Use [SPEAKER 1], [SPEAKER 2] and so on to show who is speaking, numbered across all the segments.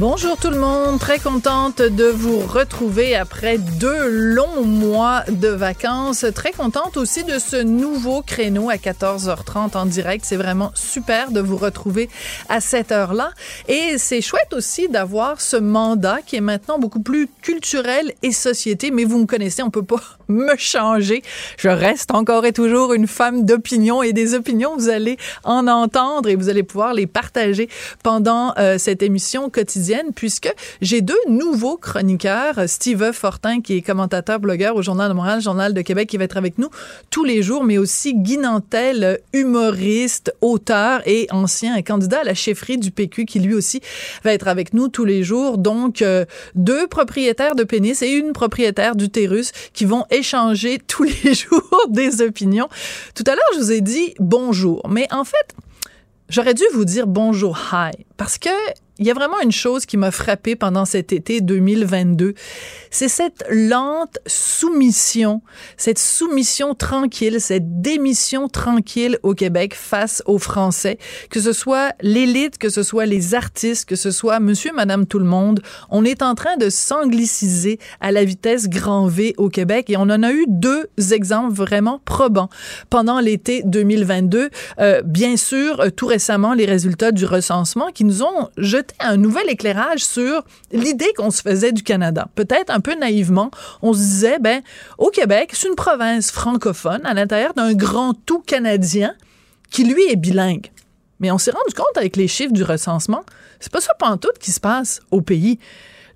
[SPEAKER 1] Bonjour tout le monde, très contente de vous retrouver après deux longs mois de vacances. Très contente aussi de ce nouveau créneau à 14h30 en direct. C'est vraiment super de vous retrouver à cette heure-là. Et c'est chouette aussi d'avoir ce mandat qui est maintenant beaucoup plus culturel et société. Mais vous me connaissez, on peut pas me changer. Je reste encore et toujours une femme d'opinion et des opinions, vous allez en entendre et vous allez pouvoir les partager pendant euh, cette émission quotidienne puisque j'ai deux nouveaux chroniqueurs, Steve Fortin qui est commentateur blogueur au Journal de Montréal, Journal de Québec qui va être avec nous tous les jours, mais aussi Guy Nantel, humoriste, auteur et ancien candidat à la chefferie du PQ qui lui aussi va être avec nous tous les jours. Donc euh, deux propriétaires de pénis et une propriétaire d'utérus qui vont échanger tous les jours des opinions. Tout à l'heure, je vous ai dit bonjour, mais en fait, J'aurais dû vous dire bonjour, hi, parce que il y a vraiment une chose qui m'a frappé pendant cet été 2022, c'est cette lente soumission, cette soumission tranquille, cette démission tranquille au Québec face aux Français, que ce soit l'élite, que ce soit les artistes, que ce soit monsieur, madame, tout le monde, on est en train de s'angliciser à la vitesse grand V au Québec et on en a eu deux exemples vraiment probants pendant l'été 2022. Euh, bien sûr, euh, tout récemment, les résultats du recensement qui nous ont jeté un nouvel éclairage sur l'idée qu'on se faisait du Canada. Peut-être un peu naïvement, on se disait, ben, au Québec, c'est une province francophone à l'intérieur d'un grand tout canadien qui, lui, est bilingue. Mais on s'est rendu compte avec les chiffres du recensement, c'est pas ça tout qui se passe au pays.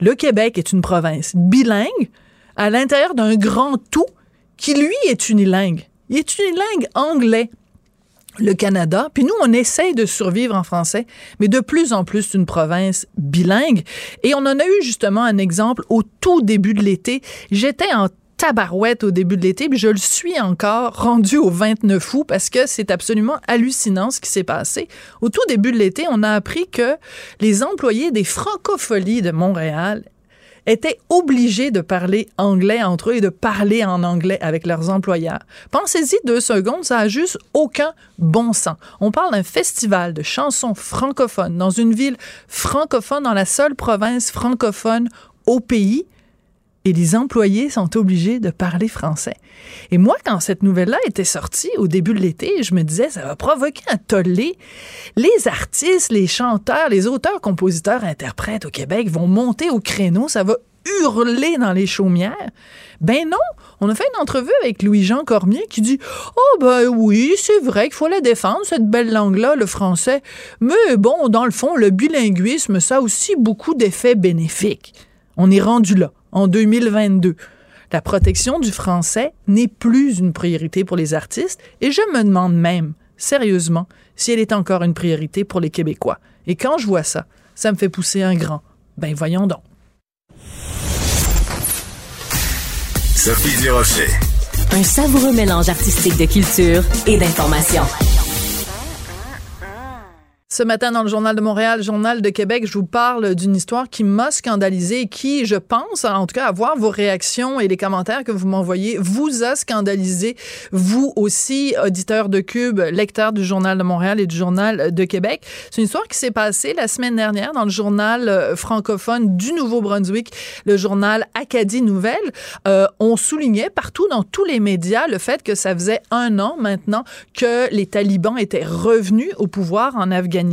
[SPEAKER 1] Le Québec est une province bilingue à l'intérieur d'un grand tout qui, lui, est unilingue. Il est unilingue anglais le Canada. Puis nous, on essaye de survivre en français, mais de plus en plus, une province bilingue. Et on en a eu justement un exemple au tout début de l'été. J'étais en tabarouette au début de l'été, puis je le suis encore rendu au 29 août parce que c'est absolument hallucinant ce qui s'est passé. Au tout début de l'été, on a appris que les employés des francopholies de Montréal étaient obligés de parler anglais entre eux et de parler en anglais avec leurs employeurs. Pensez-y deux secondes, ça a juste aucun bon sens. On parle d'un festival de chansons francophones dans une ville francophone, dans la seule province francophone au pays et les employés sont obligés de parler français. Et moi, quand cette nouvelle-là était sortie au début de l'été, je me disais, ça va provoquer un tollé. Les artistes, les chanteurs, les auteurs, compositeurs, interprètes au Québec vont monter au créneau, ça va hurler dans les chaumières. Ben non, on a fait une entrevue avec Louis-Jean Cormier qui dit Oh ben oui, c'est vrai qu'il faut la défendre, cette belle langue-là, le français. Mais bon, dans le fond, le bilinguisme, ça a aussi beaucoup d'effets bénéfiques. On est rendu là en 2022. La protection du français n'est plus une priorité pour les artistes et je me demande même, sérieusement, si elle est encore une priorité pour les Québécois. Et quand je vois ça, ça me fait pousser un grand. Ben voyons donc.
[SPEAKER 2] Sophie Durocher.
[SPEAKER 3] Un savoureux mélange artistique de culture et d'information.
[SPEAKER 1] Ce matin, dans le Journal de Montréal, Journal de Québec, je vous parle d'une histoire qui m'a scandalisé et qui, je pense, en tout cas, à voir vos réactions et les commentaires que vous m'envoyez, vous a scandalisé, vous aussi, auditeur de Cube, lecteur du Journal de Montréal et du Journal de Québec. C'est une histoire qui s'est passée la semaine dernière dans le journal euh, francophone du Nouveau-Brunswick, le journal Acadie Nouvelle. Euh, on soulignait partout dans tous les médias le fait que ça faisait un an maintenant que les talibans étaient revenus au pouvoir en Afghanistan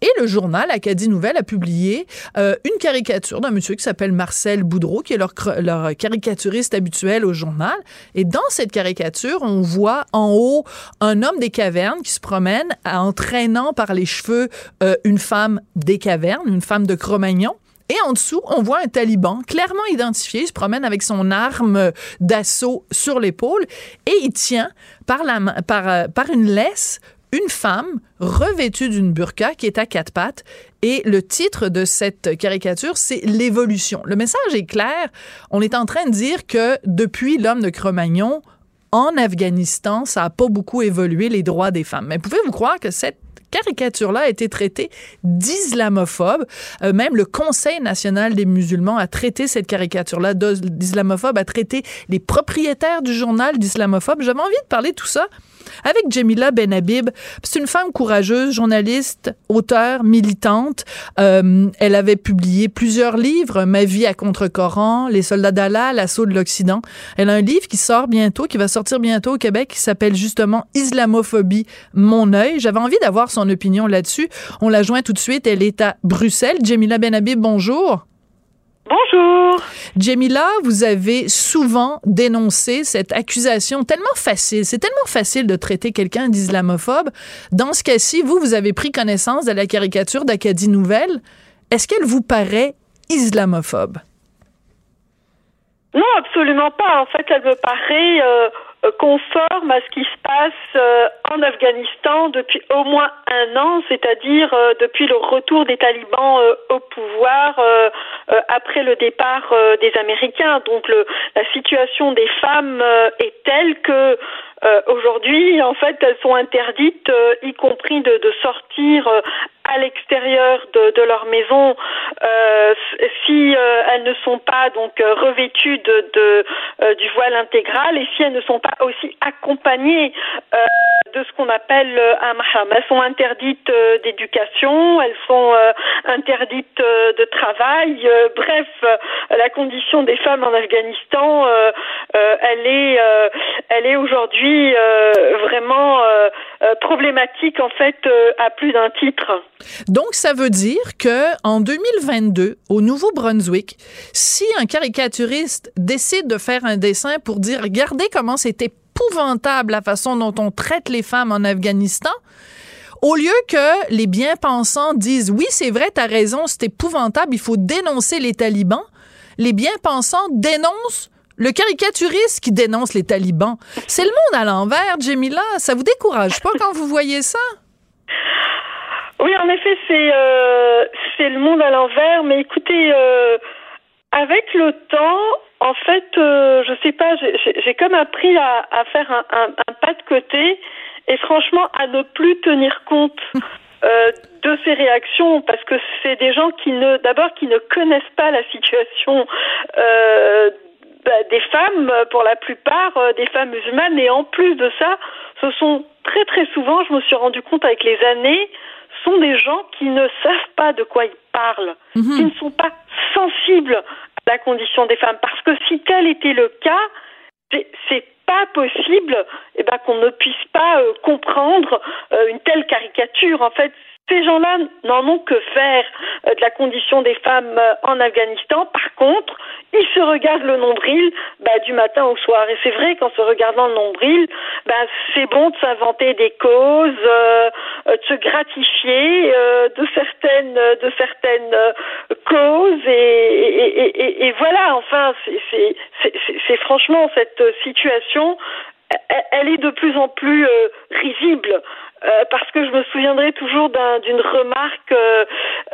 [SPEAKER 1] Et le journal Acadie Nouvelle a publié euh, une caricature d'un monsieur qui s'appelle Marcel Boudreau, qui est leur, caricaturiste habituel au journal. Et dans cette caricature, on voit en haut un homme des cavernes qui se promène en traînant par les cheveux euh, une femme des cavernes, une femme de Cro-Magnon. Et en dessous, on voit un taliban clairement identifié, il se promène avec son arme d'assaut sur l'épaule et il tient par, euh, par une laisse une femme revêtue d'une burqa qui est à quatre pattes. Et le titre de cette caricature, c'est l'évolution. Le message est clair. On est en train de dire que depuis l'homme de Cro-Magnon, en Afghanistan, ça n'a pas beaucoup évolué les droits des femmes. Mais pouvez-vous croire que cette caricature-là a été traitée d'islamophobe? Euh, même le Conseil national des musulmans a traité cette caricature-là d'islamophobe, a traité les propriétaires du journal d'islamophobe. J'avais envie de parler de tout ça avec Jamila Benhabib. C'est une femme courageuse, journaliste, auteure, militante. Euh, elle avait publié plusieurs livres, Ma vie à contre-coran, Les soldats d'Allah, L'assaut de l'Occident. Elle a un livre qui sort bientôt, qui va sortir bientôt au Québec, qui s'appelle justement Islamophobie, mon œil. J'avais envie d'avoir son opinion là-dessus. On la joint tout de suite. Elle est à Bruxelles. Jamila Benhabib, bonjour.
[SPEAKER 4] Bonjour.
[SPEAKER 1] Jamila, vous avez souvent dénoncé cette accusation tellement facile. C'est tellement facile de traiter quelqu'un d'islamophobe. Dans ce cas-ci, vous, vous avez pris connaissance de la caricature d'Acadie Nouvelle. Est-ce qu'elle vous paraît islamophobe?
[SPEAKER 4] Non, absolument pas. En fait, elle me paraît euh, euh, conforme à ce qui se passe euh, en Afghanistan depuis au moins un an, c'est-à-dire euh, depuis le retour des talibans au pouvoir après le départ des Américains. Donc la situation des femmes est telle que aujourd'hui, en fait, elles sont interdites, y compris de sortir à l'extérieur de, leur maison euh, si euh, elles ne sont pas donc euh, revêtues de, du voile intégral et si elles ne sont pas aussi accompagnées de ce qu'on appelle un mahram. Elles sont interdites d'éducation, elles sont interdites de travail. bref, la condition des femmes en Afghanistan, elle est, elle est aujourd'hui vraiment problématique en fait à plus d'un titre.
[SPEAKER 1] Donc, ça veut dire que en 2022, au Nouveau-Brunswick, si un caricaturiste décide de faire un dessin pour dire, regardez comment c'est épouvantable la façon dont on traite les femmes en Afghanistan, au lieu que les bien-pensants disent, oui, c'est vrai, t'as raison, c'est épouvantable, il faut dénoncer les talibans, les bien-pensants dénoncent le caricaturiste qui dénonce les talibans. C'est le monde à l'envers, Jamila. Ça vous décourage pas quand vous voyez ça?
[SPEAKER 4] Oui, en effet, c'est euh, c'est le monde à l'envers. Mais écoutez, euh, avec le temps, en fait, euh, je sais pas, j'ai comme appris à, à faire un, un, un, pas de côté et franchement à ne plus tenir compte. De ces réactions parce que c'est des gens qui ne d'abord qui ne connaissent pas la situation bah, des femmes pour la plupart des femmes musulmanes et en plus de ça ce sont très très souvent je me suis rendu compte avec les années sont des gens qui ne savent pas de quoi ils parlent, mhm. qui ne sont pas sensibles à la condition des femmes. Parce que si tel était le cas, c'est pas possible eh ben, qu'on ne puisse pas euh, comprendre euh, une telle caricature. En fait, ces gens-là n'en ont que faire euh, de la condition des femmes euh, en Afghanistan. Par contre, ils se regardent le nombril bah, du matin au soir. Et c'est vrai qu'en se regardant le nombril, bah, c'est bon de s'inventer des causes, euh, de se gratifier de certaines, de certaines causes. Et, et, et, et voilà, enfin, c'est franchement cette situation elle est de plus en plus risible. Euh, parce que je me souviendrai toujours d'une remarque euh,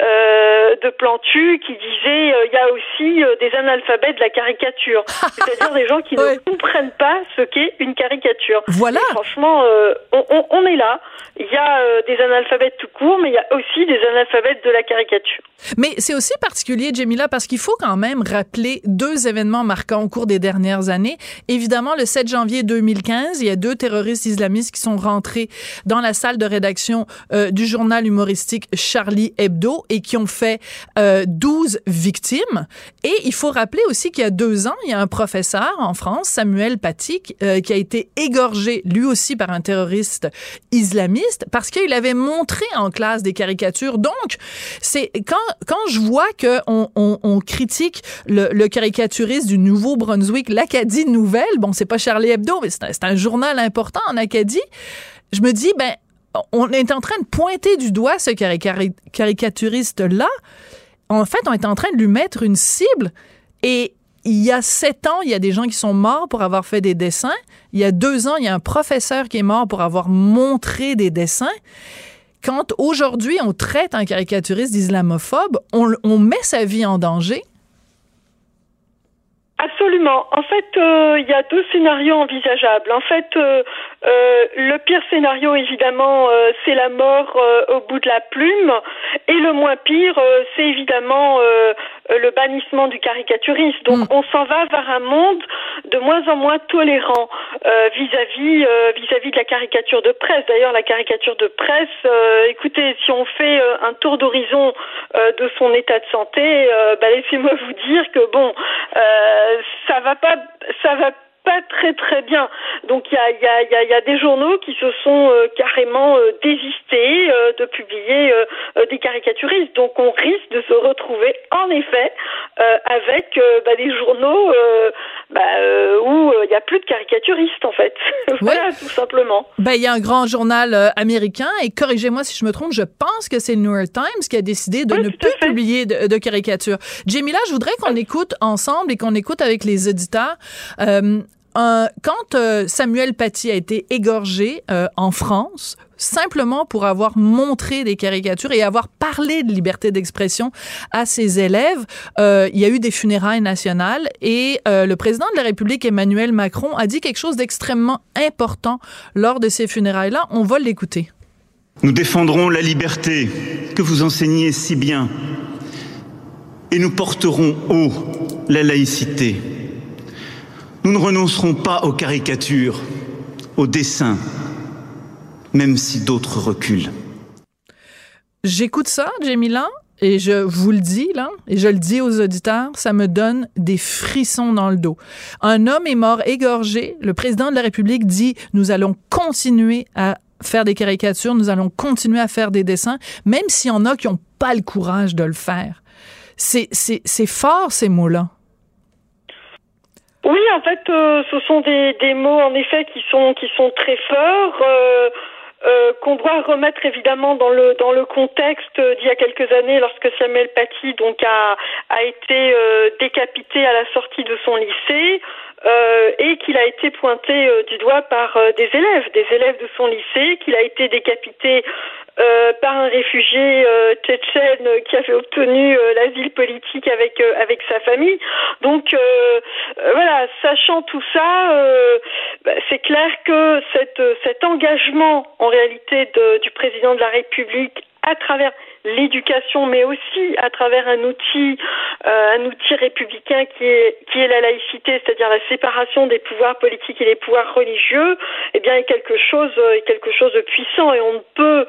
[SPEAKER 4] euh, de Plantu qui disait il y a aussi des analphabètes de la caricature, c'est-à-dire des gens qui ne comprennent pas ce qu'est une caricature.
[SPEAKER 1] Voilà.
[SPEAKER 4] franchement, on, on, on, est là. Il y a des analphabètes tout court, mais il y a aussi des analphabètes de la caricature.
[SPEAKER 1] Mais c'est aussi particulier, Jamila, parce qu'il faut quand même rappeler deux événements marquants au cours des dernières années. Évidemment, le 7 janvier 2015, il y a deux terroristes islamistes qui sont rentrés dans la salle de rédaction euh, du journal humoristique Charlie Hebdo et qui ont fait euh, 12 victimes. Et il faut rappeler aussi qu'il y a deux ans, il y a un professeur en France, Samuel Paty, euh, qui a été égorgé lui aussi par un terroriste islamiste parce qu'il avait montré en classe des caricatures. Donc, c'est quand quand je vois que on, on, on critique le, le, caricaturiste du Nouveau-Brunswick, l'Acadie Nouvelle, bon, c'est pas Charlie Hebdo, mais c'est un, un journal important en Acadie. Je me dis, ben, on est en train de pointer du doigt ce caricaturiste-là. En fait, on est en train de lui mettre une cible. Et il y a sept ans, il y a des gens qui sont morts pour avoir fait des dessins. Il y a deux ans, il y a un professeur qui est mort pour avoir montré des dessins. Quand aujourd'hui, on traite un caricaturiste d'islamophobe, on, on met sa vie en danger.
[SPEAKER 4] Absolument. En fait, euh, il y a deux scénarios envisageables. En fait, euh, euh, le pire scénario, évidemment, c'est la mort au bout de la plume. Et le moins pire, c'est évidemment le bannissement du caricaturiste. Donc, mm. on s'en va vers un monde de moins en moins tolérant vis-à-vis vis-à-vis de la caricature de presse. D'ailleurs, la caricature de presse, écoutez, si on fait un tour d'horizon de son état de santé, bah, laissez-moi vous dire que bon, ça va pas, ça va pas très très bien. Donc il y a, y, a, y, a, y a, des journaux qui se sont euh, carrément euh, désistés euh, de publier des caricaturistes. Donc on risque de se retrouver en effet avec bah, des journaux bah, où il n'y a plus de caricaturistes en fait. voilà tout simplement.
[SPEAKER 1] Ben, il y a un grand journal américain et corrigez-moi si je me trompe, je pense que c'est le New York Times qui a décidé de ne plus publier de, de caricatures. Jamila, je voudrais qu'on écoute ensemble et qu'on écoute avec les auditeurs quand euh, Samuel Paty a été égorgé euh, en France, simplement pour avoir montré des caricatures et avoir parlé de liberté d'expression à ses élèves, euh, il y a eu des funérailles nationales et le président de la République, Emmanuel Macron, a dit quelque chose d'extrêmement important lors de ces funérailles-là. On va l'écouter.
[SPEAKER 5] Nous défendrons la liberté que vous enseignez si bien et nous porterons haut la laïcité nous ne renoncerons pas aux caricatures, aux dessins, même si d'autres reculent.
[SPEAKER 1] J'écoute ça, Jamila, et je vous le dis, là, et je le dis aux auditeurs, ça me donne des frissons dans le dos. Un homme est mort égorgé. Le président de la République dit nous allons continuer à faire des caricatures, nous allons continuer à faire des dessins, même s'il y en a qui n'ont pas le courage de le faire. C'est fort, ces mots-là.
[SPEAKER 4] Oui, en fait, euh, ce sont des, des mots en effet qui sont qui sont très forts. Euh, euh, qu'on doit remettre évidemment dans le dans le contexte d'il y a quelques années lorsque Samuel Paty donc a a été décapité à la sortie de son lycée et qu'il a été pointé du doigt par des élèves des élèves de son lycée qu'il a été décapité euh, par un réfugié euh, tchétchène qui avait obtenu euh, l'asile politique avec avec sa famille. Donc voilà, sachant tout ça, bah, c'est clair que cette, cet engagement en réalité de, du président de la République à travers l'éducation, mais aussi à travers un outil, euh, un outil républicain qui est qui est la laïcité, c'est-à-dire la séparation des pouvoirs politiques et des pouvoirs religieux, eh bien, est quelque chose, est quelque chose de puissant et on ne peut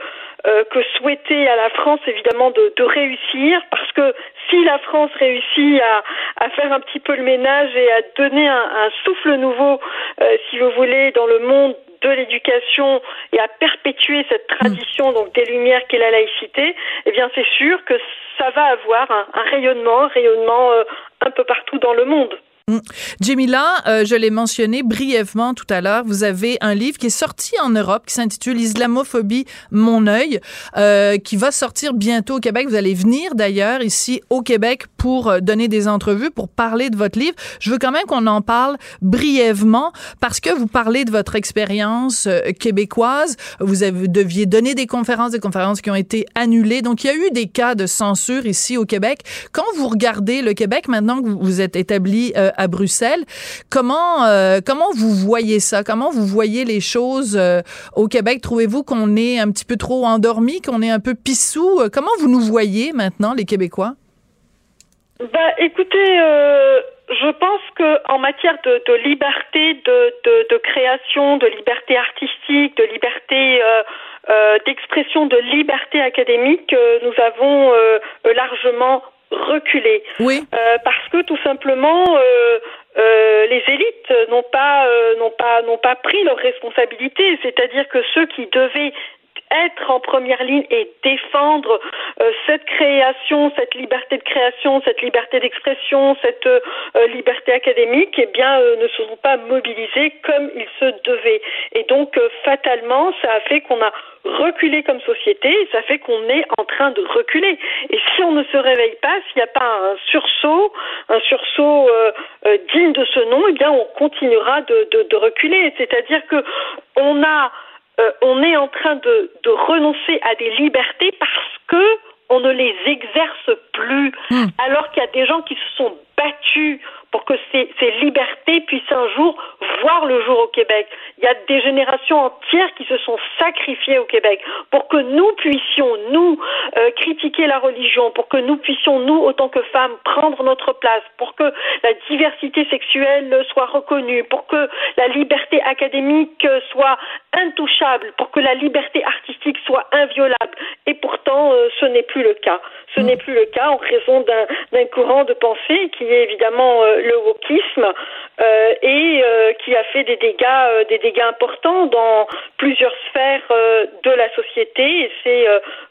[SPEAKER 4] euh, que souhaiter à la France évidemment de, de, réussir parce que si la France réussit à, à, faire un petit peu le ménage et à donner un, un souffle nouveau, euh, si vous voulez, dans le monde de l'éducation et à perpétuer cette tradition donc des lumières qu'est la laïcité, eh bien c'est sûr que ça va avoir un, rayonnement, un rayonnement euh, un peu partout dans le monde.
[SPEAKER 1] Jamila, euh, je l'ai mentionné brièvement tout à l'heure, vous avez un livre qui est sorti en Europe qui s'intitule Islamophobie, mon œil, euh, qui va sortir bientôt au Québec. Vous allez venir d'ailleurs ici au Québec pour euh, donner des entrevues, pour parler de votre livre. Je veux quand même qu'on en parle brièvement parce que vous parlez de votre expérience québécoise. Vous avez, deviez donner des conférences, des conférences qui ont été annulées. Donc, il y a eu des cas de censure ici au Québec. Quand vous regardez le Québec, maintenant que vous êtes établi à Bruxelles, comment, euh, comment vous voyez ça? Comment vous voyez les choses euh, au Québec? Trouvez-vous qu'on est un petit peu trop endormi, qu'on est un peu pissou? Euh, Comment vous nous voyez maintenant, les Québécois?
[SPEAKER 4] Bah, écoutez, euh, je pense que en matière de, de liberté de, de, de création, de liberté artistique, de liberté euh, euh, d'expression, de liberté académique, euh, nous avons euh, largement reculé.
[SPEAKER 1] Oui.
[SPEAKER 4] Euh, parce que tout simplement, euh, euh, les élites n'ont pas, euh, n'ont pas, n'ont pas pris leurs responsabilités. C'est-à-dire que ceux qui devaient être en première ligne et défendre euh, cette création, cette liberté de création, cette liberté d'expression, cette euh, liberté académique, eh bien, euh, ne se sont pas mobilisés comme il se devait. Et donc, fatalement, ça a fait qu'on a reculé comme société, ça fait qu'on est en train de reculer. Et si on ne se réveille pas, s'il n'y a pas un sursaut, un sursaut digne de ce nom, eh bien, on continuera de, de, de reculer. C'est-à-dire que on a euh, on est en train de, de renoncer à des libertés parce que on ne les exerce plus, alors qu'il y a des gens qui se sont battus pour que ces, libertés puissent un jour voir le jour au Québec. Il y a des générations entières qui se sont sacrifiées au Québec pour que nous puissions, nous, euh, critiquer la religion, pour que nous puissions, nous, autant que femmes, prendre notre place, pour que la diversité sexuelle soit reconnue, pour que la liberté académique soit intouchable, pour que la liberté artistique soit inviolable. Et pourtant, euh, ce n'est plus le cas. Ce n'est plus le cas en raison d'un courant de pensée qui est évidemment euh, le wokisme euh, et euh, qui a fait des dégâts, des dégâts importants dans plusieurs sphères de la société et c'est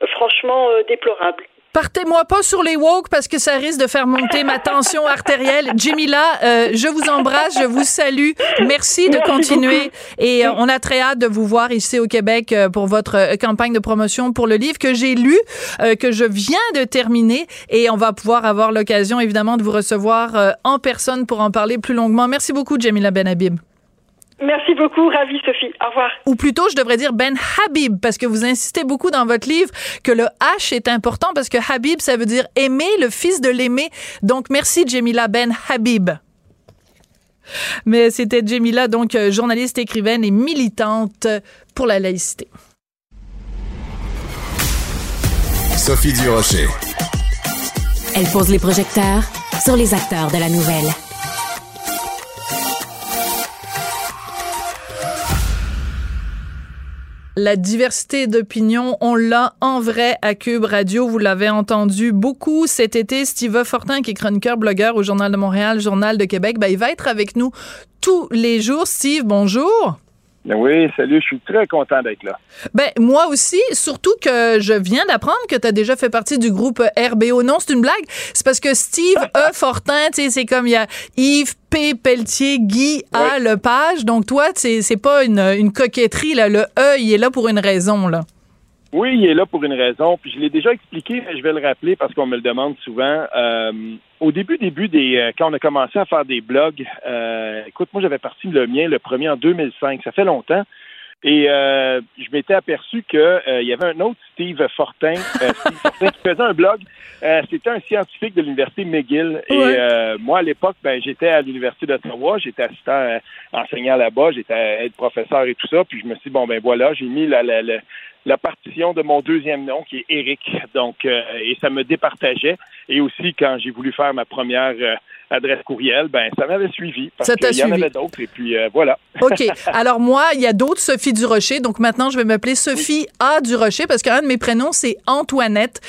[SPEAKER 4] franchement déplorable.
[SPEAKER 1] Partez-moi pas sur les woke parce que ça risque de faire monter ma tension artérielle. Jamila, euh, je vous embrasse, je vous salue. Merci de continuer
[SPEAKER 4] beaucoup.
[SPEAKER 1] et euh, on a très hâte de vous voir ici au Québec euh, pour votre euh, campagne de promotion pour le livre que j'ai lu, euh, que je viens de terminer et on va pouvoir avoir l'occasion évidemment de vous recevoir euh, en personne pour en parler plus longuement. Merci beaucoup Jamila Benhabib.
[SPEAKER 4] Merci beaucoup, ravi Sophie. Au revoir.
[SPEAKER 1] Ou plutôt, je devrais dire Ben Habib, parce que vous insistez beaucoup dans votre livre que le H est important parce que Habib, ça veut dire aimer, le fils de l'aimer. Donc, merci Jamila Ben Habib. Mais c'était Jamila, donc euh, journaliste, écrivaine et militante pour la laïcité.
[SPEAKER 6] Sophie Durocher.
[SPEAKER 3] Elle pose les projecteurs sur les acteurs de la nouvelle.
[SPEAKER 1] La diversité d'opinion, on l'a en vrai à Cube Radio. Vous l'avez entendu beaucoup cet été. Steve Fortin, qui est chroniqueur, blogueur au Journal de Montréal, Journal de Québec, ben, il va être avec nous tous les jours. Steve, bonjour.
[SPEAKER 7] Oui, salut, je suis très content d'être là.
[SPEAKER 1] Ben, moi aussi, surtout que je viens d'apprendre que tu as déjà fait partie du groupe RBO. Non, c'est une blague. C'est parce que Steve E. Fortin, tu sais, c'est comme il y a Yves P. Pelletier, Guy A. Lepage. Donc, toi, c'est c'est pas une, une coquetterie, là. Le E, il est là pour une raison, là.
[SPEAKER 7] Oui, il est là pour une raison. Puis je l'ai déjà expliqué, mais je vais le rappeler parce qu'on me le demande souvent. Euh, au début, début des euh, quand on a commencé à faire des blogs, euh, écoute, moi j'avais parti le mien, le premier en 2005. Ça fait longtemps. Et euh, je m'étais aperçu que euh, il y avait un autre Steve Fortin, euh, Steve Fortin qui faisait un blog. Euh, C'était un scientifique de l'université McGill. Et
[SPEAKER 1] Ouais.
[SPEAKER 7] euh, moi, à l'époque, ben, j'étais à l'université d'Ottawa, j'étais assistant euh, enseignant là-bas, j'étais aide professeur et tout ça. Puis je me suis dit bon ben voilà, j'ai mis la, la, la, la partition de mon deuxième nom qui est Eric. Donc euh, et ça me départageait. Et aussi quand j'ai voulu faire ma première euh, adresse courriel, ben ça m'avait suivi parce
[SPEAKER 1] Ça t'a
[SPEAKER 7] qu'il y en avait d'autres. Et puis euh, voilà.
[SPEAKER 1] OK. Alors, moi, il y a d'autres Sophie Durocher. Donc, maintenant, je vais m'appeler Sophie A. Durocher parce qu'un de mes prénoms, c'est Antoinette.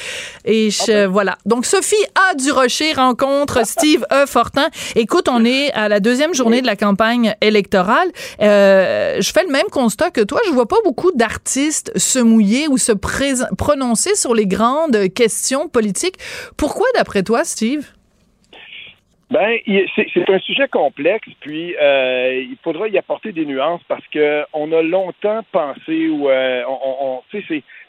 [SPEAKER 1] Et je, voilà. Donc, Sophie A. Durocher rencontre Steve E. Fortin. Écoute, on est à la deuxième journée de la campagne électorale. Euh, je fais le même constat que toi. Je vois pas beaucoup d'artistes se mouiller ou se prononcer sur les grandes questions politiques. Pourquoi, d'après toi, Steve?
[SPEAKER 7] Ben, c'est un sujet complexe, puis euh, il faudra y apporter des nuances parce que on a longtemps pensé ou euh, on, on- c'est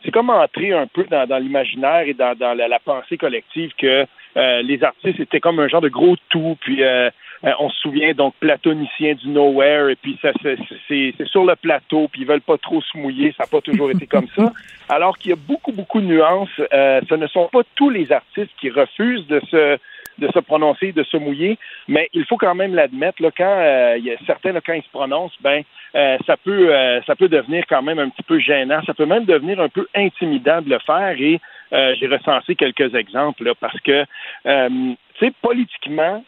[SPEAKER 7] c'est comme entrer un peu dans, dans l'imaginaire et dans, dans la, la pensée collective que euh, les artistes étaient comme un genre de gros tout, puis euh, euh, on se souvient donc platonicien du nowhere, et puis ça c'est sur le plateau, puis ils veulent pas trop se mouiller, ça n'a pas toujours été comme ça. Alors qu'il y a beaucoup beaucoup de nuances. Euh, ce ne sont pas tous les artistes qui refusent de se de se prononcer, de se mouiller, mais il faut quand même l'admettre. Quand euh, y a certains, quand ils se prononcent, ben euh, ça peut euh, ça peut devenir quand même un petit peu gênant. Ça peut même devenir un peu intimidant de le faire. Et euh, j'ai recensé quelques exemples là, parce que tu sais, politiquement,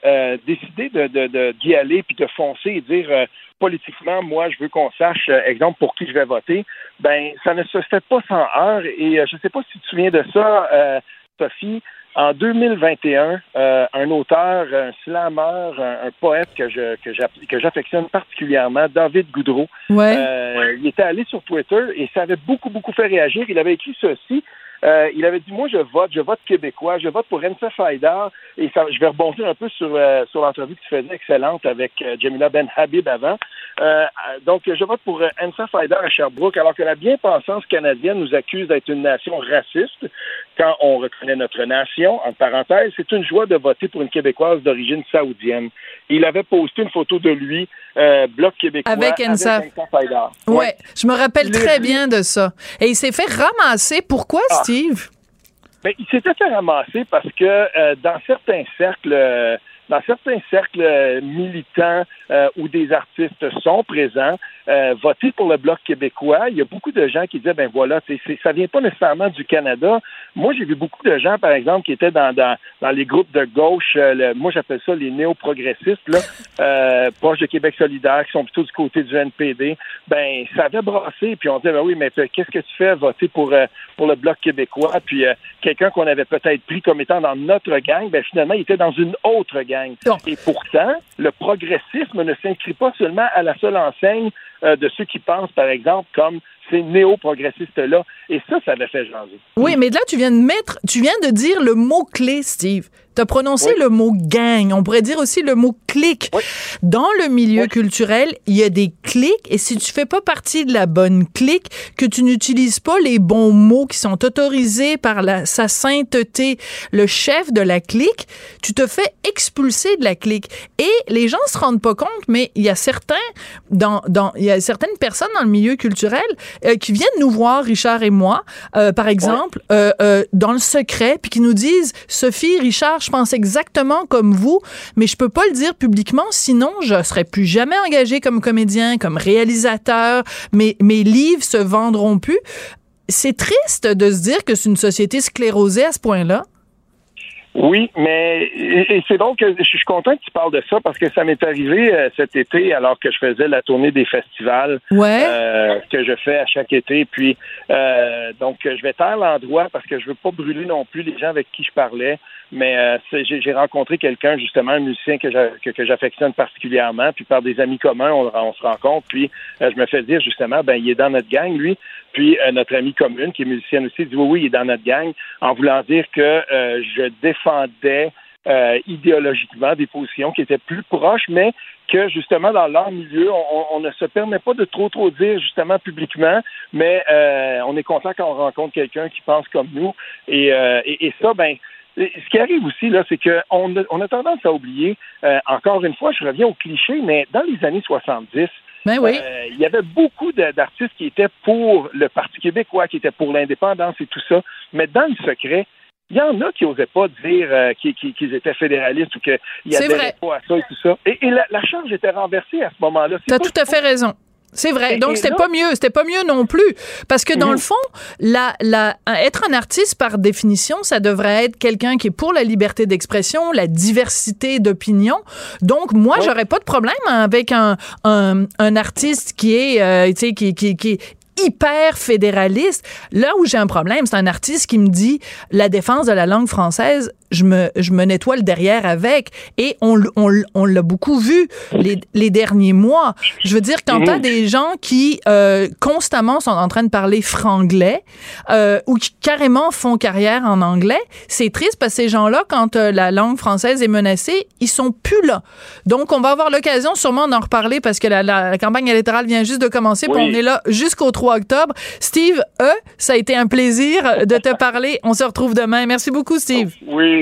[SPEAKER 7] décider de, d'y aller puis de foncer et dire politiquement, moi, je veux qu'on sache, exemple, pour qui je vais voter, ben, ça ne se fait pas sans heure. Et je ne sais pas si tu te souviens de ça, Sophie. En 2021, euh, un auteur, un slammer, un, un poète que je que j'affectionne particulièrement, David Goudreau,
[SPEAKER 1] Ouais.
[SPEAKER 7] euh, il était allé sur Twitter et ça avait beaucoup, beaucoup fait réagir. Il avait écrit ceci. Euh, il avait dit, moi, je vote, je vote québécois, je vote pour Ensa Faïdar. Et ça, je vais rebondir un peu sur, euh, sur l'entrevue que tu faisais, excellente, avec euh, Jamila Ben Habib avant. Donc, je vote pour Ensa Faïdar à Sherbrooke, alors que la bien-pensance canadienne nous accuse d'être une nation raciste. Quand on reconnaît notre nation, en parenthèse, c'est une joie de voter pour une Québécoise d'origine saoudienne. Il avait posté une photo de lui, Bloc québécois,
[SPEAKER 1] Avec Ensa.
[SPEAKER 7] Ensa Faïdar.
[SPEAKER 1] Ouais, je me rappelle très bien de ça. Et il s'est fait ramasser. Pourquoi,
[SPEAKER 7] Ah.
[SPEAKER 1] Steve?
[SPEAKER 7] Ben, il s'était fait ramasser parce que euh, dans certains cercles, euh, dans certains cercles euh, militants euh, où des artistes sont présents, euh, voter pour le bloc québécois, il y a beaucoup de gens qui disaient ben voilà, c'est, ça vient pas nécessairement du Canada. Moi, j'ai vu beaucoup de gens, par exemple, qui étaient dans, les groupes de gauche. euh, moi, j'appelle ça les néo-progressistes, proches de Québec solidaire, qui sont plutôt du côté du NPD. Ben, ça avait brassé. Puis on disait ben oui, mais qu'est-ce que tu fais voter pour pour le bloc québécois? Puis quelqu'un qu'on avait peut-être pris comme étant dans notre gang, ben finalement, il était dans une autre gang. Et pourtant, le progressisme ne s'inscrit pas seulement à la seule enseigne euh, de ceux qui pensent, par exemple, comme ces néo-progressistes-là. Et ça, ça avait fait jaser.
[SPEAKER 1] Oui, mais là, tu viens de mettre, tu viens de dire le mot-clé, Steve. Tu as prononcé le mot gang. On pourrait dire aussi le mot clic. Dans le milieu culturel, il y a des clics et si tu fais pas partie de la bonne clique, que tu n'utilises pas les bons mots qui sont autorisés par la, sa sainteté, le chef de la clique, tu te fais expulser de la clique. Et les gens se rendent pas compte, mais il y a certains, dans, dans, il y a certaines personnes dans le milieu culturel euh, qui viennent nous voir, Richard et moi, euh, par exemple, euh, euh, dans le secret, puis qui nous disent, Sophie, Richard, je pense exactement comme vous, mais je peux pas le dire publiquement, sinon je serais plus jamais engagé comme comédien, comme réalisateur, mes, mes livres se vendront plus. C'est triste de se dire que c'est une société sclérosée à ce point-là.
[SPEAKER 7] Oui, mais et, c'est donc que je suis content que tu parles de ça parce que ça m'est arrivé euh, cet été alors que je faisais la tournée des festivals
[SPEAKER 1] Ouais.
[SPEAKER 7] euh, que je fais à chaque été. Puis euh, donc je vais taire l'endroit parce que je veux pas brûler non plus les gens avec qui je parlais. Mais euh, j'ai rencontré quelqu'un justement, un musicien que j'a- que, j'affectionne particulièrement. Puis par des amis communs, on, on se rencontre. Puis euh, je me fais dire justement, ben il est dans notre gang lui. Puis euh, notre ami commune, qui est musicienne aussi, dit oui, oui, il est dans notre gang, en voulant dire que euh, je défendais euh, idéologiquement des positions qui étaient plus proches, mais que justement dans leur milieu, on, on- ne se permet pas de trop trop dire justement publiquement, mais euh, on est content quand on rencontre quelqu'un qui pense comme nous. Et, euh, et, et ça, ben ce qui arrive aussi, là, c'est qu'on a, on a tendance à oublier, euh, encore une fois, je reviens au cliché, mais dans les années 70,
[SPEAKER 1] Ben oui.
[SPEAKER 7] euh, il y avait beaucoup d'artistes qui étaient pour le Parti québécois, qui étaient pour l'indépendance et tout ça. Mais dans le secret, il y en a qui n'osaient pas dire euh, qu'ils étaient fédéralistes ou qu'ils
[SPEAKER 1] C'est
[SPEAKER 7] adhéraient
[SPEAKER 1] vrai.
[SPEAKER 7] pas à ça et tout ça. Et, et la, la charge était renversée à ce moment-là.
[SPEAKER 1] T'as
[SPEAKER 7] pas-
[SPEAKER 1] tout à fait raison. C'est vrai. Donc c'était pas mieux, c'était pas mieux non plus parce que dans
[SPEAKER 7] Mhm.
[SPEAKER 1] le fond, la, la, être un artiste par définition, ça devrait être quelqu'un qui est pour la liberté d'expression, la diversité d'opinion. Donc moi, j'aurais pas de problème avec un un, un artiste qui est euh, tu sais qui qui qui est hyper fédéraliste. Là où j'ai un problème, c'est un artiste qui me dit la défense de la langue française, je me, je me nettoie le derrière avec. Et on, on, on l'a beaucoup vu les, les derniers mois. Je veux dire, quand t'as des gens qui euh, constamment sont en train de parler franglais euh, ou qui carrément font carrière en anglais, c'est triste parce que ces gens-là, quand euh, la langue française est menacée, ils sont plus là. Donc, on va avoir l'occasion sûrement d'en reparler parce que la, la- la campagne électorale vient juste de commencer.
[SPEAKER 8] Oui.
[SPEAKER 1] on est là jusqu'au 3 octobre. Steve, E, ça a été un plaisir de te parler. On se retrouve demain. Merci beaucoup, Steve.
[SPEAKER 7] Oui,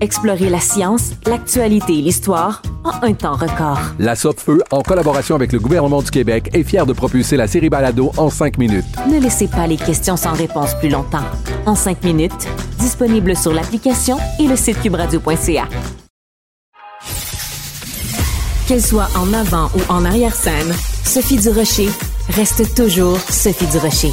[SPEAKER 3] Explorez la science, l'actualité et l'histoire en un temps record.
[SPEAKER 9] La Feu, en collaboration avec le gouvernement du Québec, est fière de propulser la série Balado en cinq minutes.
[SPEAKER 3] Ne laissez pas les questions sans réponse plus longtemps. En cinq minutes, disponible sur l'application et le site cubradio.ca. Qu'elle soit en avant ou en arrière-scène, Sophie Durocher reste toujours Sophie Durocher.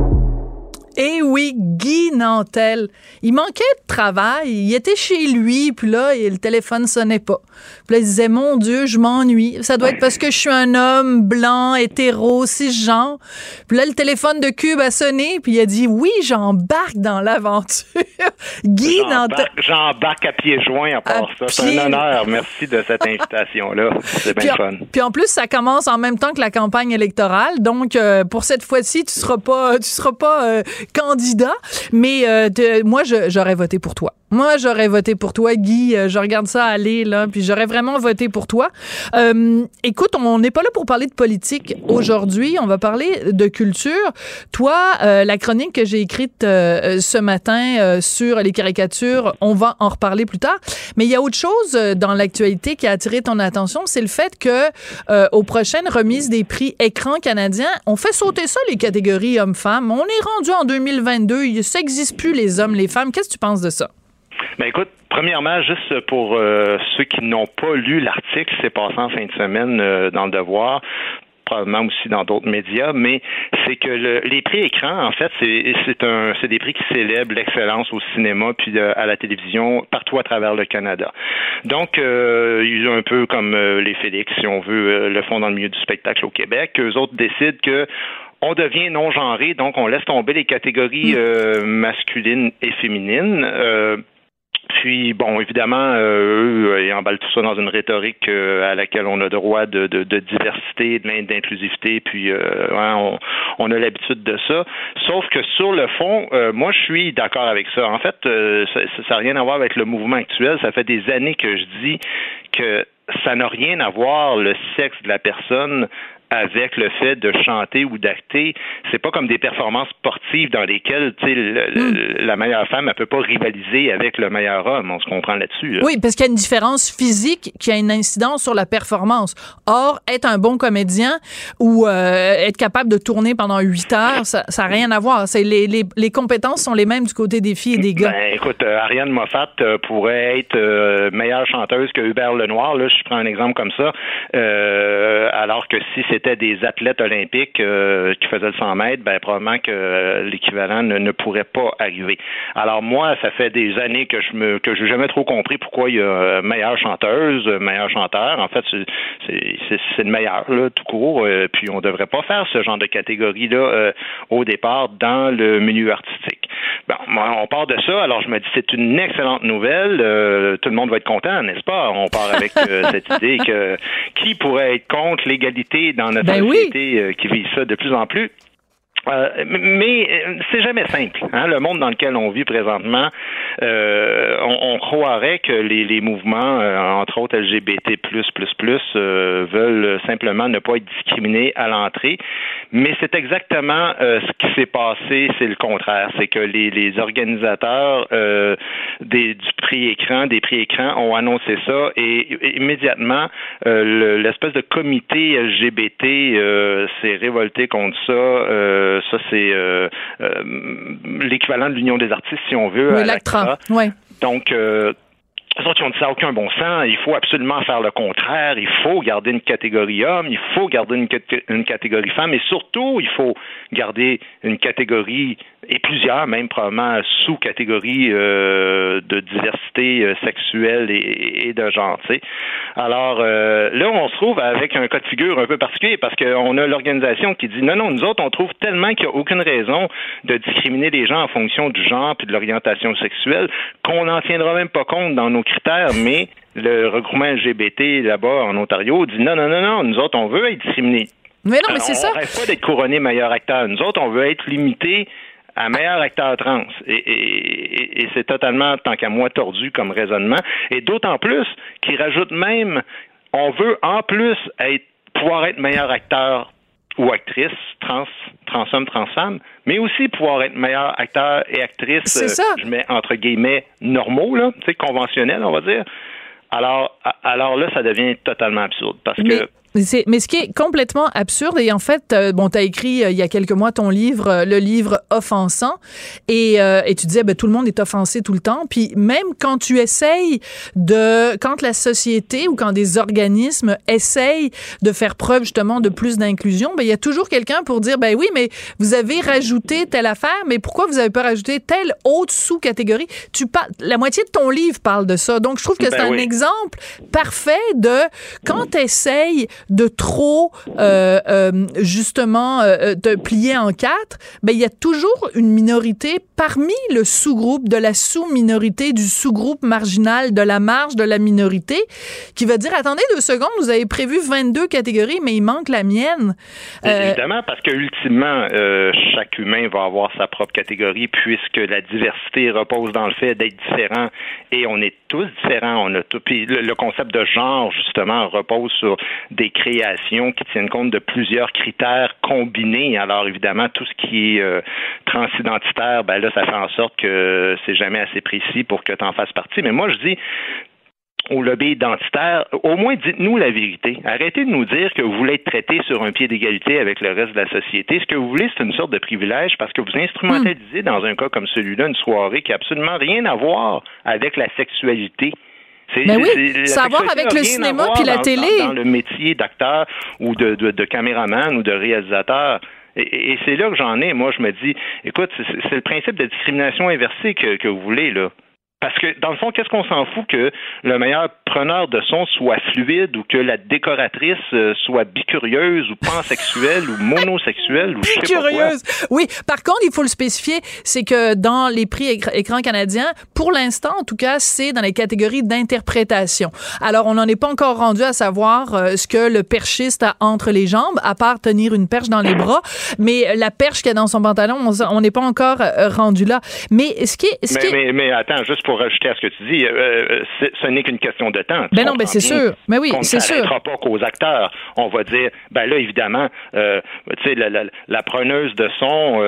[SPEAKER 1] Eh oui, Guy Nantel. Il manquait de travail. Il était chez lui, puis là, le téléphone sonnait pas. Puis là, il disait, mon Dieu, je m'ennuie. Ça doit être parce que je suis un homme blanc, hétéro, cisgenre. Puis là, le téléphone de Cube a sonné, puis il a dit, oui, j'embarque dans l'aventure. Guy.
[SPEAKER 10] J'embarque- à pieds joints à part
[SPEAKER 1] À
[SPEAKER 10] ça. C'est un honneur. Merci de cette invitation-là. C'est bien
[SPEAKER 1] en,
[SPEAKER 10] fun.
[SPEAKER 1] puis en plus, ça commence en même temps que la campagne électorale. Donc, euh, pour cette fois-ci, tu seras pas, tu seras pas euh, candidat. Mais euh, moi, j'aurais voté pour toi. Moi, j'aurais voté pour toi, Guy. Euh, Je regarde ça aller, là, puis j'aurais vraiment voté pour toi. Euh, écoute, on n'est pas là pour parler de politique aujourd'hui. On va parler de culture. Toi, euh, la chronique que j'ai écrite euh, ce matin euh, sur les caricatures, on va en reparler plus tard. Mais il y a autre chose euh, dans l'actualité qui a attiré ton attention, c'est le fait que aux prochaines remises des prix écran canadiens, on fait sauter ça les catégories hommes-femmes. On est rendu en 2022, il ça n'existe plus les hommes, les femmes. Qu'est-ce que tu penses de ça?
[SPEAKER 10] Ben écoute, premièrement, juste pour euh, ceux qui n'ont pas lu l'article, c'est passé en fin de semaine euh, dans le Devoir probablement aussi dans d'autres médias, mais c'est que le- les prix écran, en fait, c'est c'est un c'est des prix qui célèbrent l'excellence au cinéma puis euh, à la télévision partout à travers le Canada. Donc, euh, ils ont un peu comme les Félix, si on veut, le font dans le milieu du spectacle au Québec. Eux autres décident que on devient non genré, donc on laisse tomber les catégories euh, masculines et féminines. Euh, puis, bon, évidemment, euh, eux, ils emballent tout ça dans une rhétorique euh, à laquelle on a droit de, de, de diversité, d'inclusivité, puis euh, ouais, on, on a l'habitude de ça. Sauf que sur le fond, euh, moi, je suis d'accord avec ça. En fait, euh, ça n'a rien à voir avec le mouvement actuel. Ça fait des années que je dis que ça n'a rien à voir le sexe de la personne avec le fait de chanter ou d'acter. C'est pas comme des performances sportives dans lesquelles tu sais, le- le- la meilleure femme elle peut pas rivaliser avec le meilleur homme. On se comprend là-dessus. là.
[SPEAKER 1] Oui, parce qu'il y a une différence physique qui a une incidence sur la performance. Or, être un bon comédien ou euh, être capable de tourner pendant huit heures, ça n'a rien à voir. C'est les, les, les compétences sont les mêmes du côté des filles et des gars.
[SPEAKER 10] Ben, écoute, euh, Ariane Moffat euh, pourrait être euh, meilleure chanteuse que Hubert Lenoir. Là, je prends un exemple comme ça. Alors que si c'était c'était des athlètes olympiques euh, qui faisaient le 100 mètres, ben probablement que l'équivalent ne, ne, pourrait pas arriver. Alors moi, ça fait des années que je me que j'ai jamais trop compris pourquoi il y a meilleure chanteuse, meilleur chanteur. En fait, c'est le meilleur là, tout court. puis on devrait pas faire ce genre de catégorie là au départ dans le milieu artistique. Bon, on part de ça. Alors je me dis c'est une excellente nouvelle. tout le monde va être content, n'est-ce pas? On part avec cette idée que qui pourrait être contre l'égalité dans notre ben société qui vit ça de plus en plus? Euh, mais euh, c'est jamais simple. Hein? Le monde dans lequel on vit présentement, euh, on, on, croirait que les, les mouvements, euh, entre autres LGBT++, veulent simplement ne pas être discriminés à l'entrée. Mais c'est exactement ce qui s'est passé. C'est le contraire. C'est que les, les organisateurs des, du prix écran, des prix écran, ont annoncé ça et, immédiatement l'espèce de comité LGBT s'est révolté contre ça euh, ça, c'est euh, euh, l'équivalent de l'Union des artistes, si on veut.
[SPEAKER 1] Oui, Oui.
[SPEAKER 10] Donc, les autres, ils ont dit ça n'a aucun bon sens. Il faut absolument faire le contraire. Il faut garder une catégorie homme. Il faut garder une, une catégorie femme. Et surtout, il faut garder une catégorie et plusieurs, même probablement sous-catégories euh, de diversité euh, sexuelle et, et, de genre. sais. Alors euh, là, on se trouve avec un cas de figure un peu particulier parce qu'on a l'organisation qui dit non, non, nous autres, on trouve tellement qu'il n'y a aucune raison de discriminer les gens en fonction du genre puis de l'orientation sexuelle qu'on n'en tiendra même pas compte dans nos critères, mais le regroupement LGBT là-bas en Ontario dit non, non, non, non, nous autres, on veut être discriminés.
[SPEAKER 1] Mais non, mais c'est ça.
[SPEAKER 10] On rêve pas d'être couronné meilleur acteur. Nous autres, on veut être limité à meilleur acteur trans. Et, c'est totalement, tant qu'à moi, tordu comme raisonnement. Et d'autant plus qu'il rajoute même, on veut en plus être, pouvoir être meilleur acteur ou actrice trans, trans-homme, trans-femme, mais aussi pouvoir être meilleur acteur et actrice,
[SPEAKER 1] euh,
[SPEAKER 10] je mets entre guillemets normaux, là, conventionnels, on va dire. Alors, alors là, ça devient totalement absurde parce que
[SPEAKER 1] mais ce qui est complètement absurde, et en fait, euh, bon, tu as écrit euh, il y a quelques mois ton livre, euh, le livre Offensant, et, et tu disais, ben, tout le monde est offensé tout le temps. Puis même quand tu essayes de, quand la société ou quand des organismes essayent de faire preuve justement de plus d'inclusion, ben, il y a toujours quelqu'un pour dire, ben oui, mais vous avez rajouté telle affaire, mais pourquoi vous avez pas rajouté telle autre sous-catégorie? Tu la moitié de ton livre parle de ça. Donc, je trouve que c'est ben un exemple parfait de quand tu essayes de trop euh, euh, justement euh, te plier en quatre, ben il y a toujours une minorité parmi le sous-groupe de la sous-minorité du sous-groupe marginal de la marge de la minorité qui va dire attendez deux secondes, vous avez prévu 22 catégories mais il manque la mienne.
[SPEAKER 10] Évidemment parce que ultimement chaque humain va avoir sa propre catégorie puisque la diversité repose dans le fait d'être différent et on est tous différents, on a tout puis le concept de genre justement repose sur des créations qui tiennent compte de plusieurs critères combinés. Alors évidemment, tout ce qui est euh, transidentitaire, ben là, ça fait en sorte que c'est jamais assez précis pour que tu en fasses partie. Mais moi, je dis, au lobby identitaire, au moins dites-nous la vérité. Arrêtez de nous dire que vous voulez être traité sur un pied d'égalité avec le reste de la société. Ce que vous voulez, c'est une sorte de privilège parce que vous instrumentalisez dans un cas comme celui-là une soirée qui n'a absolument rien à voir avec la sexualité.
[SPEAKER 1] Ben oui, savoir avec le cinéma puis la télé.
[SPEAKER 10] Dans, le métier d'acteur ou de, de, de caméraman ou de réalisateur. Et, c'est là que j'en ai. Moi, je me dis, écoute, c'est le principe de discrimination inversée que, que vous voulez, là. Parce que, dans le fond, qu'est-ce qu'on s'en fout que le meilleur preneur de son soit fluide ou que la décoratrice euh, soit bicurieuse ou pansexuelle ou monosexuelle ou je sais pas quoi?
[SPEAKER 1] Oui. Par contre, il faut le spécifier, c'est que dans les prix écran canadiens, pour l'instant, en tout cas, c'est dans les catégories d'interprétation. Alors, on n'en est pas encore rendu à savoir euh, ce que le perchiste a entre les jambes, à part tenir une perche dans les bras. Mais la perche qu'il a dans son pantalon, on n'est pas encore euh, rendu là. Mais ce qui est... Ce
[SPEAKER 10] mais,
[SPEAKER 1] qui est...
[SPEAKER 10] mais, mais attends, juste pour pour rajouter à ce que tu dis, euh, euh, ce n'est qu'une question de temps.
[SPEAKER 1] Ben non, ben c'est sûr. Mais oui, c'est sûr.
[SPEAKER 10] On ne pas qu'aux acteurs. On va dire, ben là, évidemment, euh, tu sais, la, la, preneuse de son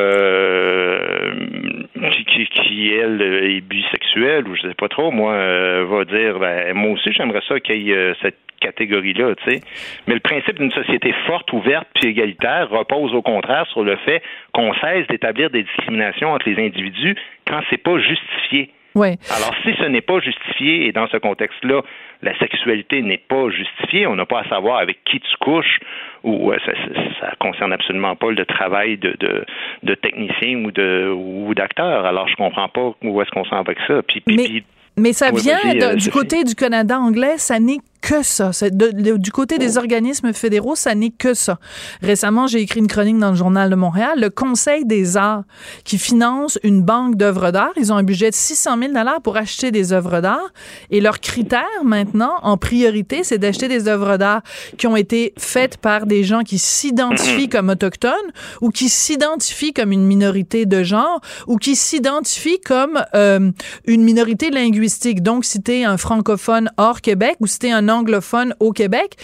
[SPEAKER 10] qui, qui, elle, est bisexuelle ou je sais pas trop, moi, va dire, ben, moi aussi, j'aimerais ça qu'il y ait cette catégorie-là, tu sais. Mais le principe d'une société forte, ouverte puis égalitaire repose au contraire sur le fait qu'on cesse d'établir des discriminations entre les individus quand c'est pas justifié.
[SPEAKER 1] Ouais.
[SPEAKER 10] Alors, si ce n'est pas justifié, et dans ce contexte-là, la sexualité n'est pas justifiée, on n'a pas à savoir avec qui tu couches, ou ça, ça, concerne absolument pas le travail de, de, de technicien ou de ou d'acteur. Alors, je comprends pas où est-ce qu'on s'en va avec ça. Puis, puis,
[SPEAKER 1] Mais-
[SPEAKER 10] puis-
[SPEAKER 1] Mais ça
[SPEAKER 10] Oui,
[SPEAKER 1] vient de-
[SPEAKER 10] euh,
[SPEAKER 1] du côté du Canada anglais, ça n'est que ça. Du côté des organismes fédéraux, ça n'est que ça. Récemment, j'ai écrit une chronique dans le Journal de Montréal. Le Conseil des arts qui finance une banque d'œuvres d'art, ils ont un budget de 600 000 pour acheter des œuvres d'art. Et leur critère maintenant, en priorité, c'est d'acheter des œuvres d'art qui ont été faites par des gens qui s'identifient comme autochtones ou qui s'identifient comme une minorité de genre ou qui s'identifient comme euh, une minorité linguistique. Donc, si t'es un francophone hors Québec ou si t'es un anglophone au Québec,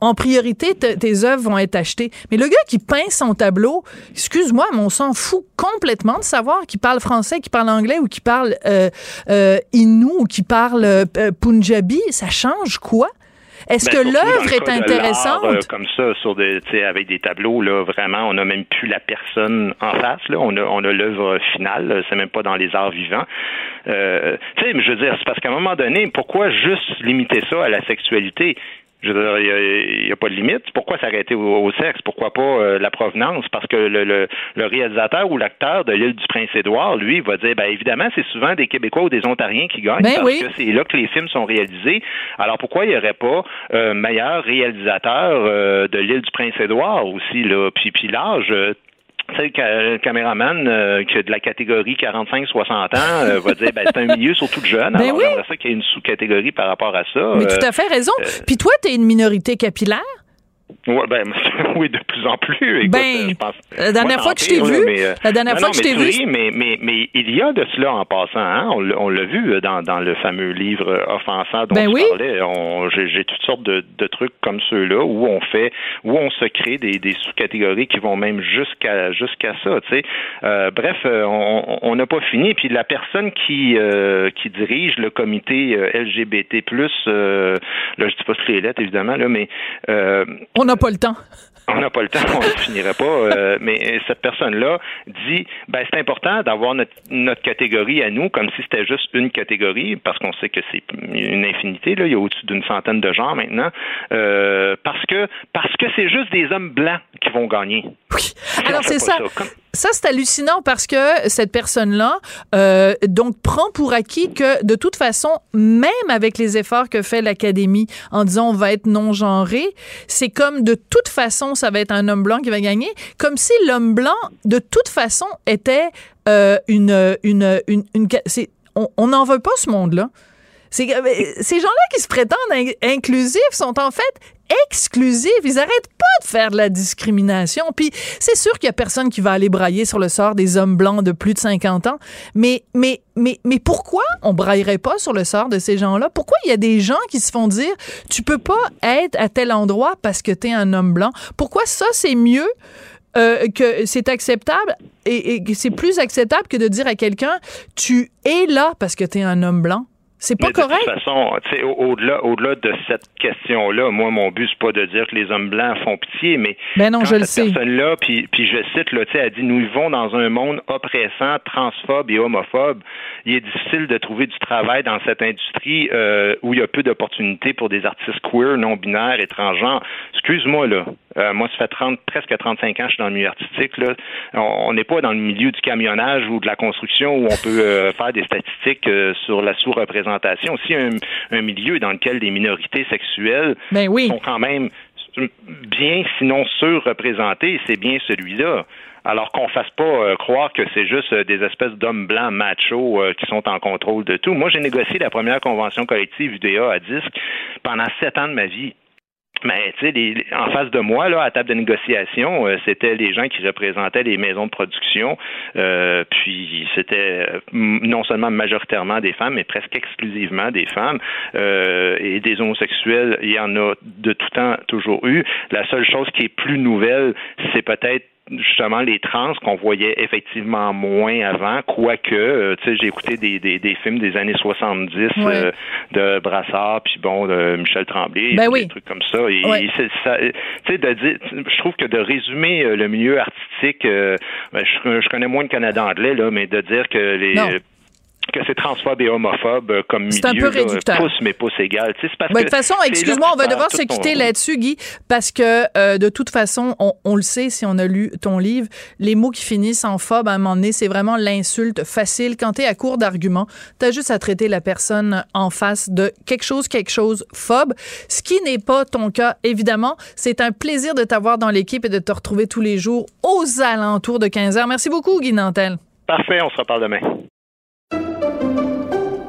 [SPEAKER 1] en priorité, te- tes œuvres vont être achetées. Mais le gars qui peint son tableau, excuse-moi, mais on s'en fout complètement de savoir qu'il parle français, qu'il parle anglais ou qu'il parle euh, euh, Innu ou qu'il parle euh, Punjabi. Ça change quoi? Est-ce
[SPEAKER 10] Ben,
[SPEAKER 1] que l'œuvre est
[SPEAKER 10] de
[SPEAKER 1] intéressante?
[SPEAKER 10] euh, comme ça, sur des, tu sais, avec des tableaux, là, vraiment, on n'a même plus la personne en face. Là. On a, on a l'œuvre finale. C'est même pas dans les arts vivants. Euh, tu sais, je veux dire, c'est parce qu'à un moment donné, pourquoi juste limiter ça à la sexualité? Je veux dire, il n'y a, pas de limite. Pourquoi s'arrêter au, au sexe? Pourquoi pas euh, la provenance? Parce que le, le, le réalisateur ou l'acteur de l'île du Prince-Édouard, lui, va dire, ben évidemment, c'est souvent des Québécois ou des Ontariens qui gagnent
[SPEAKER 1] Ben
[SPEAKER 10] parce
[SPEAKER 1] oui.
[SPEAKER 10] que c'est là que les films sont réalisés. Alors pourquoi il n'y aurait pas euh, meilleur réalisateur euh, de l'île du Prince-Édouard aussi, là? Puis, puis l'âge. Euh, tu sais, le caméraman euh, que de la catégorie 45-60 ans euh, va dire ben c'est un milieu surtout de jeunes.
[SPEAKER 1] Ben
[SPEAKER 10] Alors
[SPEAKER 1] oui.
[SPEAKER 10] j'aimerais ça qu'il y ait une sous-catégorie par rapport à ça.
[SPEAKER 1] Mais
[SPEAKER 10] Euh,
[SPEAKER 1] tout à fait raison.
[SPEAKER 10] euh,
[SPEAKER 1] Puis toi, t'es une minorité capillaire?
[SPEAKER 10] Ouais, ben, oui, de plus en plus. Écoute,
[SPEAKER 1] Ben,
[SPEAKER 10] euh, je pense,
[SPEAKER 1] la dernière
[SPEAKER 10] moi,
[SPEAKER 1] fois que je t'ai vu,
[SPEAKER 10] mais, euh,
[SPEAKER 1] la dernière
[SPEAKER 10] non,
[SPEAKER 1] fois
[SPEAKER 10] non,
[SPEAKER 1] que je t'ai vu,
[SPEAKER 10] ris, mais, mais, mais il y a de cela en passant. Hein? On, l'a- vu euh, dans, dans le fameux livre offensant dont
[SPEAKER 1] Ben
[SPEAKER 10] tu
[SPEAKER 1] oui.
[SPEAKER 10] parlais. J'ai j'ai toutes sortes de, de trucs comme ceux-là où on fait, où on se crée des, des sous-catégories qui vont même jusqu'à jusqu'à ça. Tu sais. Euh, bref, on n'a pas fini. Puis la personne qui euh, qui dirige le comité LGBT+, euh, là je dis pas toutes les lettres évidemment là, mais euh,
[SPEAKER 1] on n'a pas le temps.
[SPEAKER 10] on n'a pas le temps, on ne finirait pas. euh, mais cette personne-là dit, ben c'est important d'avoir notre, notre catégorie à nous, comme si c'était juste une catégorie, parce qu'on sait que c'est une infinité. Là, il y a au-dessus d'une centaine de genres maintenant, euh, parce que parce que c'est juste des hommes blancs qui vont gagner.
[SPEAKER 1] Alors
[SPEAKER 10] on fait
[SPEAKER 1] c'est ça.
[SPEAKER 10] Comme-
[SPEAKER 1] Ça, c'est hallucinant parce que cette personne-là, euh, donc, prend pour acquis que, de toute façon, même avec les efforts que fait l'Académie en disant on va être non-genré, c'est comme de toute façon, ça va être un homme blanc qui va gagner, comme si l'homme blanc, de toute façon, était euh, une, une, une, une, on n'en veut pas ce monde-là. Mais ces gens-là qui se prétendent in- inclusifs sont en fait exclusifs. Ils arrêtent pas de faire de la discrimination. Puis c'est sûr qu'il y a personne qui va aller brailler sur le sort des hommes blancs de plus de 50 ans. Mais, mais, mais, mais pourquoi on braillerait pas sur le sort de ces gens-là? Pourquoi il y a des gens qui se font dire tu peux pas être à tel endroit parce que tu es un homme blanc? Pourquoi ça, c'est mieux? euh, que c'est acceptable et, et c'est plus acceptable que de dire à quelqu'un tu es là parce que tu es un homme blanc? C'est pas
[SPEAKER 10] Mais
[SPEAKER 1] correct.
[SPEAKER 10] De toute façon, au- au-delà, au-delà de cette question-là, moi, mon but, c'est pas de dire que les hommes blancs font pitié, mais
[SPEAKER 1] Ben non,
[SPEAKER 10] quand
[SPEAKER 1] je le
[SPEAKER 10] cette
[SPEAKER 1] sais.
[SPEAKER 10] personne-là, puis, puis je cite, là, elle dit, nous vivons dans un monde oppressant, transphobe et homophobe. Il est difficile de trouver du travail dans cette industrie euh, où il y a peu d'opportunités pour des artistes queer, non-binaires, étrangers. Excuse-moi, là. Euh, moi, ça fait 30, presque 35 ans que je suis dans le milieu artistique. Là. On n'est pas dans le milieu du camionnage ou de la construction où on peut euh, faire des statistiques euh, sur la sous-représentation. A un, un milieu dans lequel les minorités sexuelles
[SPEAKER 1] Ben oui.
[SPEAKER 10] sont quand même bien, sinon surreprésentées, c'est bien celui-là. Alors qu'on fasse pas euh, croire que c'est juste euh, des espèces d'hommes blancs machos euh, qui sont en contrôle de tout. Moi, j'ai négocié la première convention collective UDA à disque pendant sept ans de ma vie. Mais tu sais, en face de moi, là, à table de négociation, euh, c'était les gens qui représentaient les maisons de production. euh, puis c'était euh, non seulement majoritairement des femmes, mais presque exclusivement des femmes euh, et des homosexuels. Il y en a de tout temps toujours eu. La seule chose qui est plus nouvelle, c'est peut-être justement les trans qu'on voyait effectivement moins avant, quoique, euh, tu sais, j'ai écouté des, des, des films des années 70 euh, de Brassard, puis bon, de Michel Tremblay,
[SPEAKER 1] Ben
[SPEAKER 10] des
[SPEAKER 1] oui.
[SPEAKER 10] trucs comme ça. Et,
[SPEAKER 1] Ouais.
[SPEAKER 10] tu sais, de dire, je trouve que de résumer euh, le milieu artistique, euh, ben, je, je connais moins le Canada anglais là, mais de dire que les
[SPEAKER 1] Non.
[SPEAKER 10] Que c'est transphobe et homophobe euh, comme
[SPEAKER 1] C'est un
[SPEAKER 10] milieu,
[SPEAKER 1] peu
[SPEAKER 10] là,
[SPEAKER 1] réducteur.
[SPEAKER 10] pouce mais pouce égal. Tu sais, c'est parce
[SPEAKER 1] de toute façon,
[SPEAKER 10] c'est là
[SPEAKER 1] excuse-moi, on va devoir se
[SPEAKER 10] ton-
[SPEAKER 1] quitter là-dessus, Guy, parce que euh, de toute façon, on, on le sait si on a lu ton livre, les mots qui finissent en phobe à un moment donné, c'est vraiment l'insulte facile. Quand tu es à court d'arguments, tu as juste à traiter la personne en face de quelque chose, quelque chose phobe, ce qui n'est pas ton cas, évidemment. C'est un plaisir de t'avoir dans l'équipe et de te retrouver tous les jours aux alentours de 15 heures. Merci beaucoup, Guy Nantel.
[SPEAKER 10] Parfait, on se reparle demain.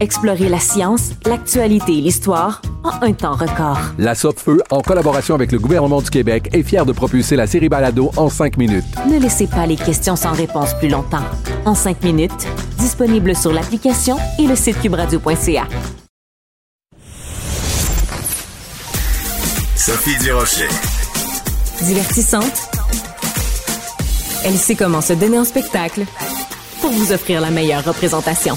[SPEAKER 3] Explorez la science, l'actualité et l'histoire en un temps record.
[SPEAKER 9] La Feu, en collaboration avec le gouvernement du Québec, est fière de propulser la série Balado en cinq minutes.
[SPEAKER 3] Ne laissez pas les questions sans réponse plus longtemps. En cinq minutes, disponible sur l'application et le site cubradio.ca.
[SPEAKER 6] Sophie Durocher.
[SPEAKER 3] Divertissante, elle sait comment se donner en spectacle pour vous offrir la meilleure représentation.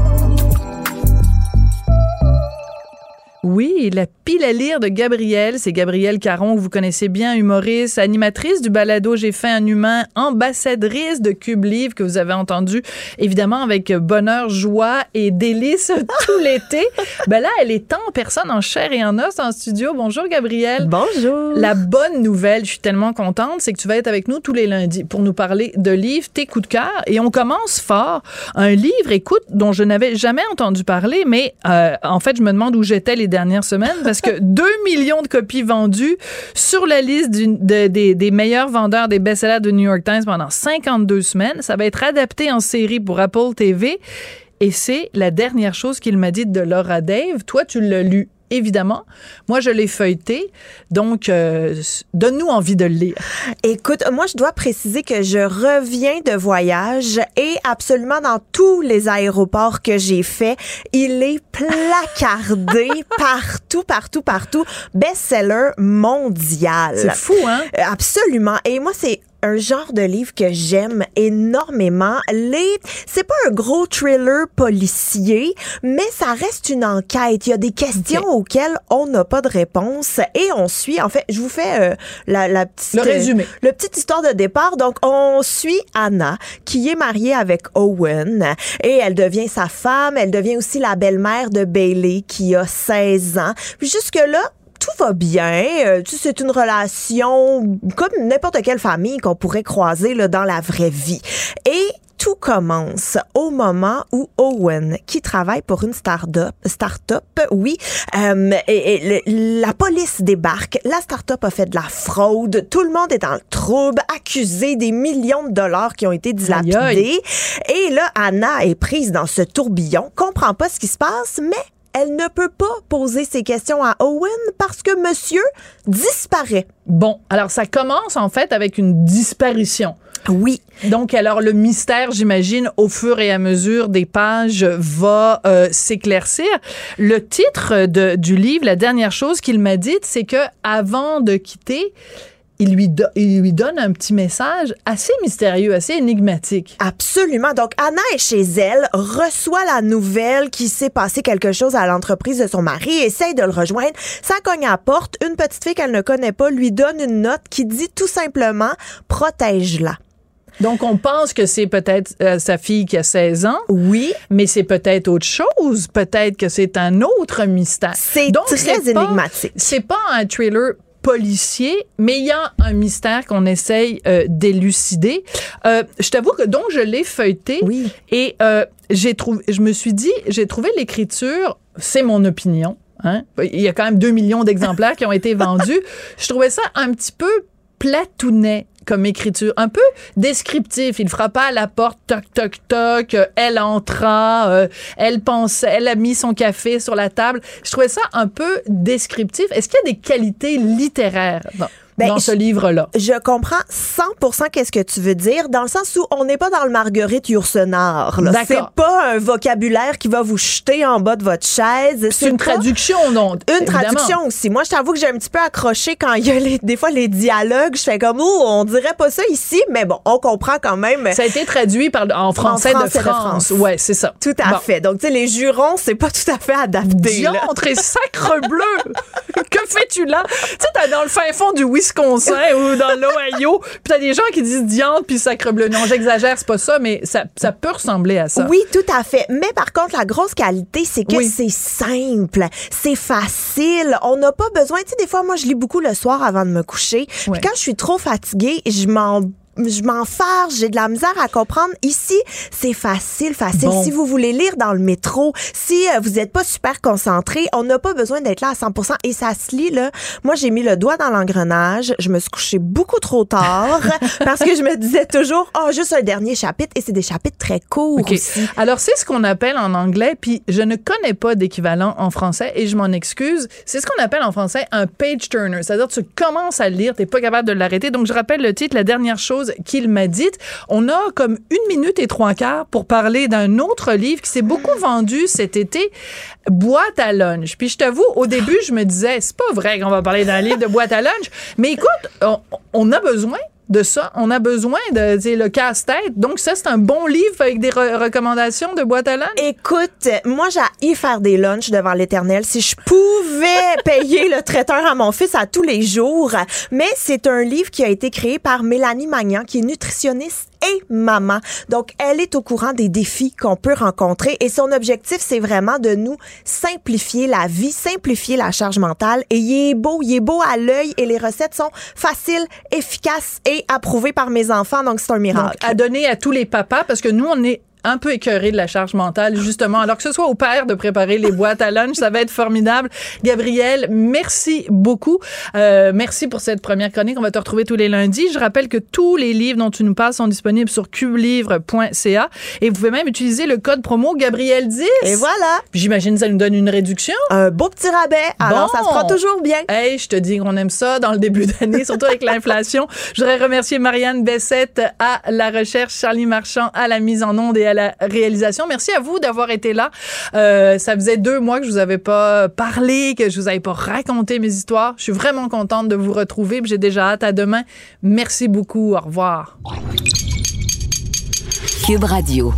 [SPEAKER 1] Oui, la pile à lire de Gabrielle, c'est Gabrielle Caron que vous connaissez bien, humoriste, animatrice du balado J'ai fait un humain, ambassadrice de Cube Livre que vous avez entendu évidemment avec bonheur, joie et délice tout l'été. Ben là, elle est en personne, en chair et en os en studio. Bonjour Gabrielle.
[SPEAKER 8] Bonjour.
[SPEAKER 1] La bonne nouvelle, je suis tellement contente, c'est que tu vas être avec nous tous les lundis pour nous parler de livres, tes coups de cœur. Et on commence fort. Un livre, écoute, dont je n'avais jamais entendu parler, mais euh, en fait, je me demande où j'étais les dernières semaines parce que 2 millions de copies vendues sur la liste des, meilleurs vendeurs des best-sellers de New York Times pendant 52 semaines. Ça va être adapté en série pour Apple TV. Et c'est la dernière chose qu'il m'a dit de Laura Dave. Toi, tu l'as lu, évidemment. Moi, je l'ai feuilleté. Donc, euh, donne-nous envie de le lire.
[SPEAKER 8] Écoute, moi, je dois préciser que je reviens de voyage et absolument dans tous les aéroports que j'ai fait, il est placardé partout, partout, partout. Best-seller mondial.
[SPEAKER 1] C'est fou, hein?
[SPEAKER 8] Euh, Absolument. Et moi, c'est un genre de livre que j'aime énormément. Les, c'est pas un gros thriller policier, mais ça reste une enquête. Il y a des questions auxquelles on n'a pas de réponse et on suit. En fait, je vous fais euh, la, la petite
[SPEAKER 1] Le résumé.
[SPEAKER 8] euh, le petite histoire de départ. Donc, on suit Anna, qui est mariée avec Owen, et elle devient sa femme. Elle devient aussi la belle-mère de Bailey, qui a 16 ans. Puis jusque-là, tout va bien. Euh, tu sais, c'est une relation comme n'importe quelle famille qu'on pourrait croiser là, dans la vraie vie. Et tout commence au moment où Owen, qui travaille pour une start-up, start-up oui, euh, et, et le- la police débarque. La start-up a fait de la fraude. Tout le monde est dans le trouble, accusé des millions de dollars qui ont été dilapidés.
[SPEAKER 1] Aïe,
[SPEAKER 8] Et là, Anna est prise dans ce tourbillon, comprend pas ce qui se passe, mais elle ne peut pas poser ses questions à Owen parce que monsieur disparaît.
[SPEAKER 1] Bon, alors ça commence en fait avec une disparition.
[SPEAKER 8] Oui.
[SPEAKER 1] Donc, alors, le mystère, j'imagine, au fur et à mesure des pages, va euh, s'éclaircir. Le titre de, du livre, la dernière chose qu'il m'a dite, c'est que avant de quitter, il lui, do- il lui donne un petit message assez mystérieux, assez énigmatique.
[SPEAKER 8] Absolument. Donc, Anna est chez elle, reçoit la nouvelle qu'il s'est passé quelque chose à l'entreprise de son mari, essaye de le rejoindre. Ça cogne à la porte. Une petite fille qu'elle ne connaît pas lui donne une note qui dit tout simplement protège-la.
[SPEAKER 1] Donc, on pense que c'est peut-être euh, sa fille qui a 16 ans.
[SPEAKER 8] Oui.
[SPEAKER 1] Mais c'est peut-être autre chose. Peut-être que c'est un autre mystère.
[SPEAKER 8] C'est
[SPEAKER 1] Donc,
[SPEAKER 8] très énigmatique.
[SPEAKER 1] C'est pas un thriller policier, mais il y a un mystère qu'on essaye euh, d'élucider. Euh, je t'avoue que donc je l'ai feuilleté
[SPEAKER 8] Oui.
[SPEAKER 1] et euh, j'ai trouvé, je me suis dit, j'ai trouvé l'écriture, c'est mon opinion. Hein? Il y a quand même 2 millions d'exemplaires qui ont été vendus. Je trouvais ça un petit peu platounet comme écriture, un peu descriptif. Il frappa à la porte, toc, toc, toc. euh, Elle entra, euh, elle pensait, elle a mis son café sur la table. Je trouvais ça un peu descriptif. Est-ce qu'il y a des qualités littéraires? Dans,
[SPEAKER 8] Ben,
[SPEAKER 1] dans ce livre-là?
[SPEAKER 8] Je comprends 100% qu'est-ce que tu veux dire, dans le sens où on n'est pas dans le Marguerite Yourcenar. C'est pas un vocabulaire qui va vous jeter en bas de votre chaise.
[SPEAKER 1] C'est une
[SPEAKER 8] pas-
[SPEAKER 1] traduction, non?
[SPEAKER 8] Une
[SPEAKER 1] évidemment.
[SPEAKER 8] traduction aussi. Moi, je t'avoue que j'ai un petit peu accroché quand il y a les- des fois les dialogues. Je fais comme, oh, on dirait pas ça ici, mais bon, on comprend quand même.
[SPEAKER 1] Ça a été traduit par, en français,
[SPEAKER 8] français
[SPEAKER 1] de France.
[SPEAKER 8] France.
[SPEAKER 1] Ouais, c'est ça.
[SPEAKER 8] Tout à
[SPEAKER 1] Bon.
[SPEAKER 8] fait. Donc, tu sais, les jurons, c'est pas tout à fait adapté.
[SPEAKER 1] Diantre et sacre bleu! que fais-tu là? Tu sais, t'as dans le fin fond du Wisconsin ou dans l'Ohio, puis t'as des gens qui disent diantre puis sacre bleu. Non, j'exagère, c'est pas ça, mais ça, ça peut ressembler à ça.
[SPEAKER 8] Oui, tout à fait. Mais par contre, la grosse qualité, c'est que
[SPEAKER 1] Oui.
[SPEAKER 8] c'est simple, c'est facile. On n'a pas besoin. Tu sais, des fois, moi, je lis beaucoup le soir avant de me coucher. Puis quand je suis trop fatiguée, je m'en je m'en farge, j'ai de la misère à comprendre. Ici, c'est facile, facile.
[SPEAKER 1] Bon.
[SPEAKER 8] Si vous voulez lire dans le métro, si euh, vous n'êtes pas super concentré, on n'a pas besoin d'être là à 100 et ça se lit, là. Moi, j'ai mis le doigt dans l'engrenage. Je me suis couchée beaucoup trop tard parce que je me disais toujours, oh, juste un dernier chapitre et c'est des chapitres très courts
[SPEAKER 1] OK.
[SPEAKER 8] aussi.
[SPEAKER 1] Alors, c'est ce qu'on appelle en anglais, puis je ne connais pas d'équivalent en français et je m'en excuse. C'est ce qu'on appelle en français un page turner. C'est-à-dire, tu commences à lire, t'es pas capable de l'arrêter. Donc, je rappelle le titre, la dernière chose qu'il m'a dite. On a comme une minute et trois quarts pour parler d'un autre livre qui s'est beaucoup vendu cet été, Boîte à lunch. Puis, je t'avoue, au début, je me disais, c'est pas vrai qu'on va parler d'un livre de boîte à lunch. Mais écoute, on a besoin de ça. On a besoin de, le casse-tête. Donc, ça, c'est un bon livre avec des re- recommandations de boîte à lunch?
[SPEAKER 8] Écoute, moi, j'ai faire des lunchs devant l'éternel. Si je pouvais payer le traiteur à mon fils à tous les jours. Mais c'est un livre qui a été créé par Mélanie Magnan, qui est nutritionniste et maman. Donc, elle est au courant des défis qu'on peut rencontrer et son objectif, c'est vraiment de nous simplifier la vie, simplifier la charge mentale. Et il est beau, il est beau à l'œil et les recettes sont faciles, efficaces et approuvées par mes enfants. Donc, c'est un miracle.
[SPEAKER 1] À donner à tous les papas, parce que nous, on est un peu écœurés de la charge mentale, justement. Alors que ce soit au père de préparer les boîtes à lunch, ça va être formidable. Gabriel, merci beaucoup. Euh, merci pour cette première chronique. On va te retrouver tous les lundis. Je rappelle que tous les livres dont tu nous parles sont disponibles sur cubelivre.ca et vous pouvez même utiliser le code promo Gabriel10.
[SPEAKER 8] Et voilà.
[SPEAKER 1] J'imagine que ça nous donne une réduction.
[SPEAKER 8] Un beau petit rabais. Alors,
[SPEAKER 1] Bon.
[SPEAKER 8] ça se prend toujours bien.
[SPEAKER 1] Hey, je te dis qu'on aime ça dans le début d'année, surtout avec l'inflation. Je voudrais remercier Marianne Bessette à la recherche, Charlie Marchand à la mise en onde et à la réalisation. Merci à vous d'avoir été là. Euh, ça faisait deux mois que je vous avais pas parlé, que je vous avais pas raconté mes histoires. Je suis vraiment contente de vous retrouver. J'ai déjà hâte à demain. Merci beaucoup. Au revoir.
[SPEAKER 3] Cube Radio.